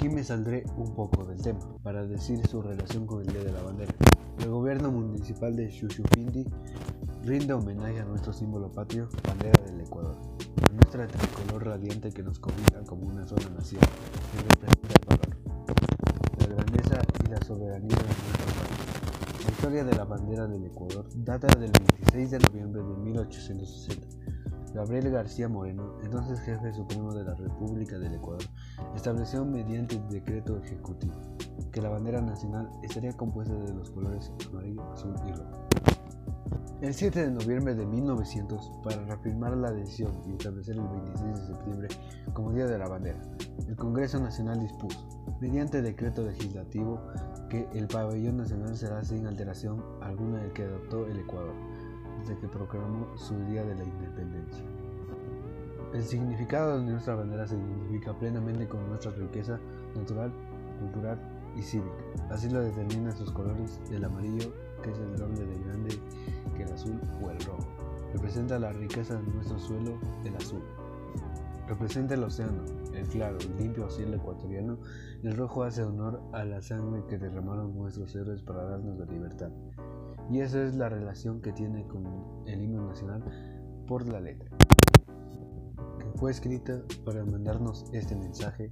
Aquí me saldré un poco del tema para decir su relación con el Día de la Bandera. El gobierno municipal de Xuxupindi rinde homenaje a nuestro símbolo patrio, bandera del Ecuador, a nuestra tricolor radiante que nos combina como una sola nación y representa el valor, la grandeza y la soberanía de nuestro país. La historia de la bandera del Ecuador data del 26 de noviembre de 1860. Gabriel García Moreno, entonces jefe supremo de la República del Ecuador, estableció mediante decreto ejecutivo que la bandera nacional estaría compuesta de los colores amarillo, azul y rojo. El 7 de noviembre de 1900, para reafirmar la decisión y establecer el 26 de septiembre como Día de la Bandera, el Congreso Nacional dispuso, mediante decreto legislativo, que el pabellón nacional será sin alteración alguna el que adoptó el Ecuador, desde que proclamó su Día de la Independencia. El significado de nuestra bandera se identifica plenamente con nuestra riqueza natural, cultural y cívica. Así lo determinan sus colores, el amarillo, que es el doble de grande que el azul o el rojo. Representa la riqueza de nuestro suelo, el azul. Representa el océano, el claro, el limpio cielo ecuatoriano. El rojo hace honor a la sangre que derramaron nuestros héroes para darnos la libertad. Y esa es la relación que tiene con el himno nacional por la letra. Que fue escrita para mandarnos este mensaje